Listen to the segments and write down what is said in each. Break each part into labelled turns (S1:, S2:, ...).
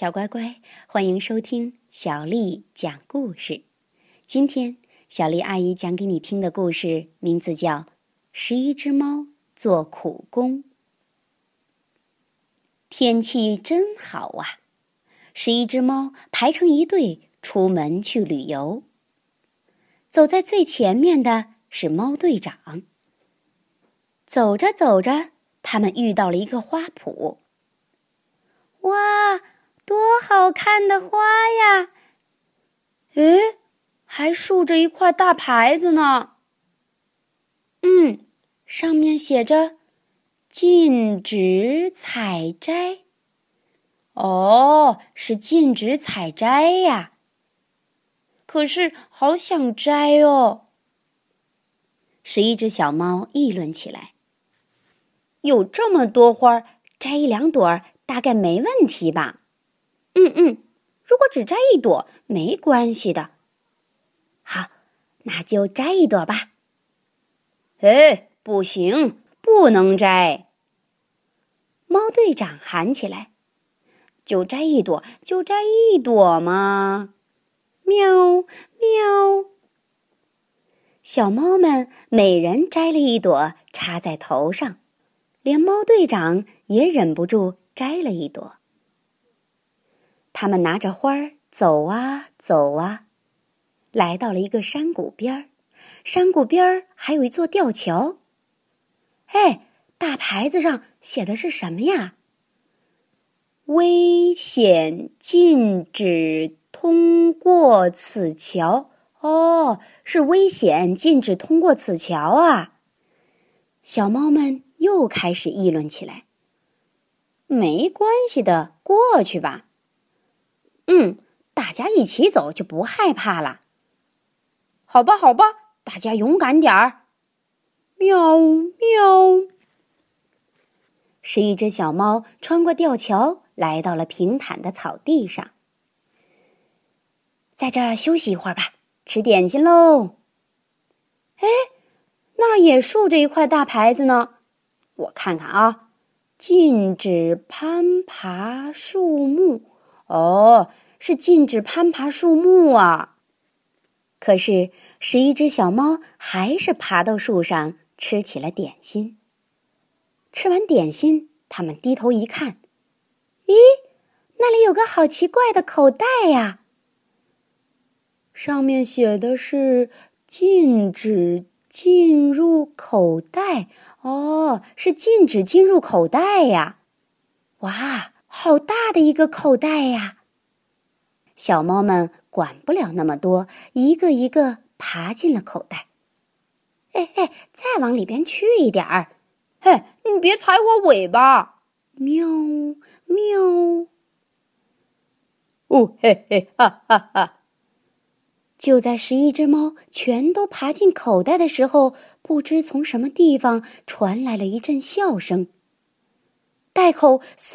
S1: 小乖乖，欢迎收听小丽讲故事。今天，小丽阿姨讲给你听的故事名字叫《十一只猫做苦工》。天气真好啊！十一只猫排成一队出门去旅游。走在最前面的是猫队长。走着走着，他们遇到了一个花圃。哇！多好看的花呀！
S2: 诶，还竖着一块大牌子呢。
S1: 嗯，上面写着“禁止采摘”。
S2: 哦，是禁止采摘呀。可是好想摘哦。
S1: 十一只小猫议论起来：“
S2: 有这么多花，摘一两朵大概没问题吧？”
S1: 嗯嗯，如果只摘一朵没关系的。好，那就摘一朵吧。
S2: 哎，不行，不能摘！
S1: 猫队长喊起来：“
S2: 就摘一朵，就摘一朵嘛！”
S1: 喵喵，小猫们每人摘了一朵，插在头上，连猫队长也忍不住摘了一朵。他们拿着花儿走啊走啊，来到了一个山谷边儿。山谷边儿还有一座吊桥。哎，大牌子上写的是什么呀？危险，禁止通过此桥。哦，是危险，禁止通过此桥啊！小猫们又开始议论起来。
S2: 没关系的，过去吧。
S1: 嗯，大家一起走就不害怕了。
S2: 好吧，好吧，大家勇敢点儿。
S1: 喵喵。十一只小猫穿过吊桥，来到了平坦的草地上，在这儿休息一会儿吧，吃点心喽。哎，那儿也竖着一块大牌子呢，我看看啊，禁止攀爬树木。哦，是禁止攀爬树木啊！可是十一只小猫还是爬到树上吃起了点心。吃完点心，它们低头一看，咦，那里有个好奇怪的口袋呀！上面写的是“禁止进入口袋”。哦，是禁止进入口袋呀！哇！好大的一个口袋呀！小猫们管不了那么多，一个一个爬进了口袋。哎哎，再往里边去一点儿！
S2: 嘿，你别踩我尾巴！
S1: 喵喵！
S2: 哦嘿嘿哈哈哈！
S1: 就在十一只猫全都爬进口袋的时候，不知从什么地方传来了一阵笑声。袋口嗖！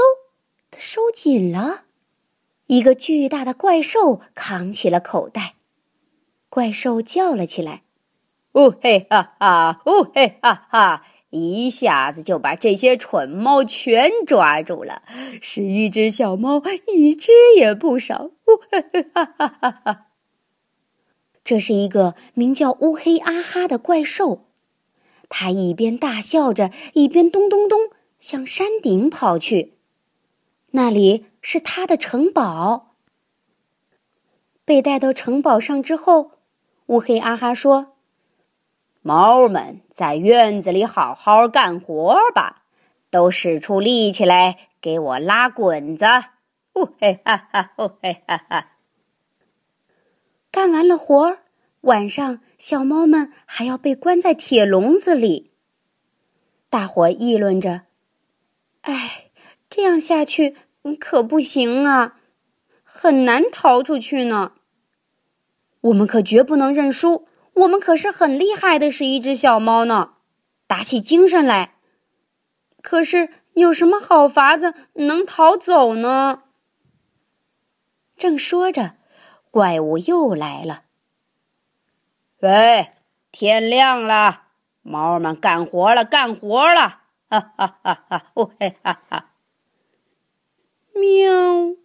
S1: 它收紧了，一个巨大的怪兽扛起了口袋。怪兽叫了起来：“
S2: 呜嘿哈哈，呜嘿哈哈！”一下子就把这些蠢猫全抓住了。十一只小猫，一只也不少。呜嘿哈哈哈哈！
S1: 这是一个名叫乌黑阿哈的怪兽，它一边大笑着，一边咚咚咚向山顶跑去。那里是他的城堡。被带到城堡上之后，乌黑阿哈说：“
S2: 猫们在院子里好好干活吧，都使出力气来给我拉滚子。”呜嘿哈哈，呜嘿哈哈。
S1: 干完了活儿，晚上小猫们还要被关在铁笼子里。大伙议论着：“哎，这样下去……”可不行啊，很难逃出去呢。我们可绝不能认输，我们可是很厉害的，是一只小猫呢。打起精神来。可是有什么好法子能逃走呢？正说着，怪物又来了。
S2: 喂，天亮了，猫们干活了，干活了！哈哈哈哈！哦嘿哈哈。
S1: 喵喵！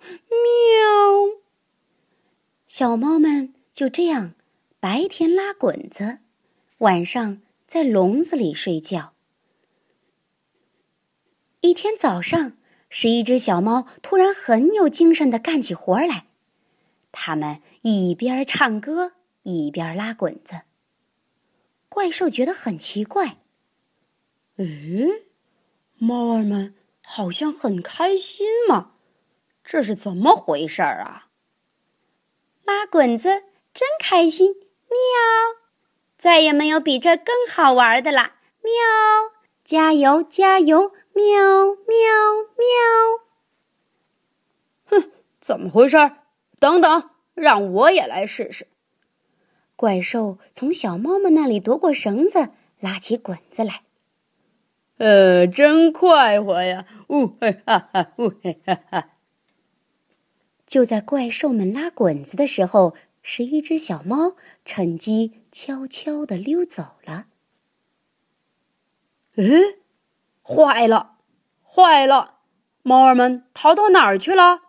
S1: 小猫们就这样白天拉滚子，晚上在笼子里睡觉。一天早上，十一只小猫突然很有精神的干起活来，它们一边唱歌一边拉滚子。怪兽觉得很奇怪，
S2: 诶，猫儿们好像很开心嘛，这是怎么回事儿啊？
S1: 拉滚子真开心，喵！再也没有比这更好玩的啦，喵！加油，加油！喵喵喵！
S2: 哼，怎么回事？等等，让我也来试试。
S1: 怪兽从小猫们那里夺过绳子，拉起滚子来。
S2: 呃，真快活呀！呜嘿哈哈，呜嘿哈哈。
S1: 就在怪兽们拉滚子的时候，十一只小猫趁机悄悄地溜走了。
S2: 嗯。坏了，坏了！猫儿们逃到哪儿去了？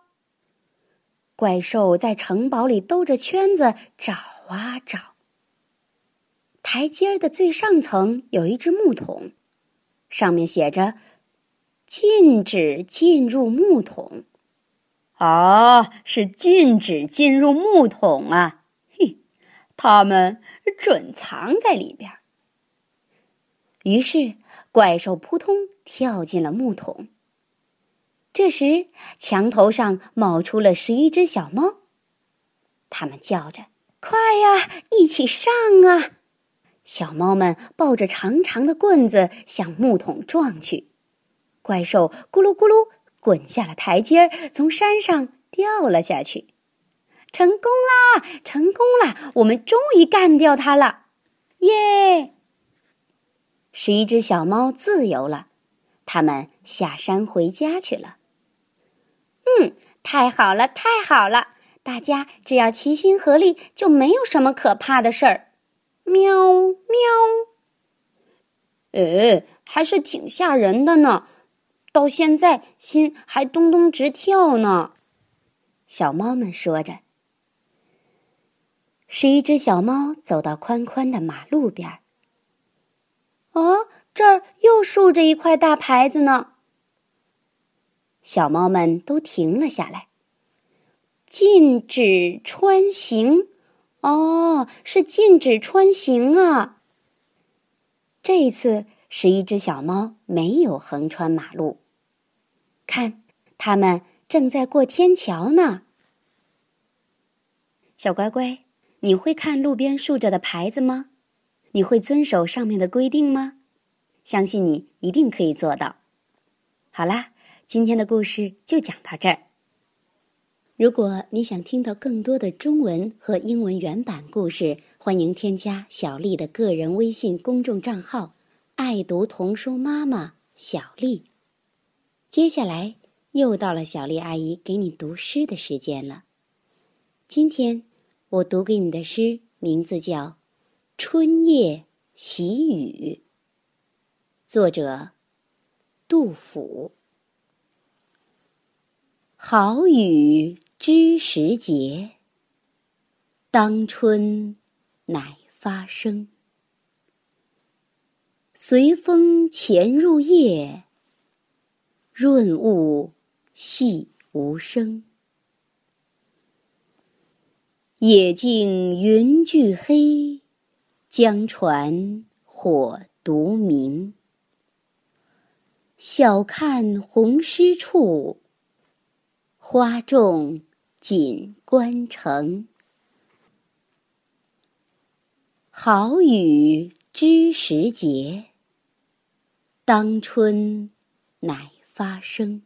S1: 怪兽在城堡里兜着圈子找啊找。台阶儿的最上层有一只木桶，上面写着“禁止进入木桶”。
S2: 啊，是禁止进入木桶啊！嘿，他们准藏在里边。
S1: 于是。怪兽扑通跳进了木桶。这时，墙头上冒出了十一只小猫，它们叫着：“快呀，一起上啊！”小猫们抱着长长的棍子向木桶撞去，怪兽咕噜咕噜滚下了台阶儿，从山上掉了下去。成功啦！成功啦！我们终于干掉它了！耶！十一只小猫自由了，它们下山回家去了。嗯，太好了，太好了！大家只要齐心合力，就没有什么可怕的事儿。喵喵。
S2: 呃，还是挺吓人的呢，到现在心还咚咚直跳呢。
S1: 小猫们说着。十一只小猫走到宽宽的马路边儿。哦，这儿又竖着一块大牌子呢。小猫们都停了下来。禁止穿行，哦，是禁止穿行啊。这一次十一只小猫没有横穿马路，看，它们正在过天桥呢。小乖乖，你会看路边竖着的牌子吗？你会遵守上面的规定吗？相信你一定可以做到。好啦，今天的故事就讲到这儿。如果你想听到更多的中文和英文原版故事，欢迎添加小丽的个人微信公众账号“爱读童书妈妈小丽”。接下来又到了小丽阿姨给你读诗的时间了。今天我读给你的诗名字叫。春夜喜雨，作者杜甫。好雨知时节，当春乃发生。随风潜入夜，润物细无声。野径云俱黑。江船火独明。晓看红湿处，花重锦官城。好雨知时节，当春乃发生。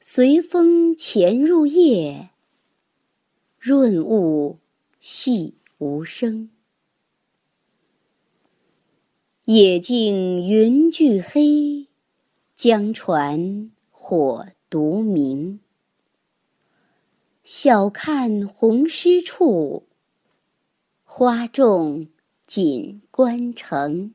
S1: 随风潜入夜，润物细。无声，野径云俱黑，江船火独明。晓看红湿处，花重锦官城。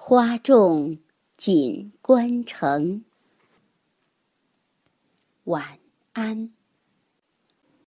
S1: 花重锦官城。晚安。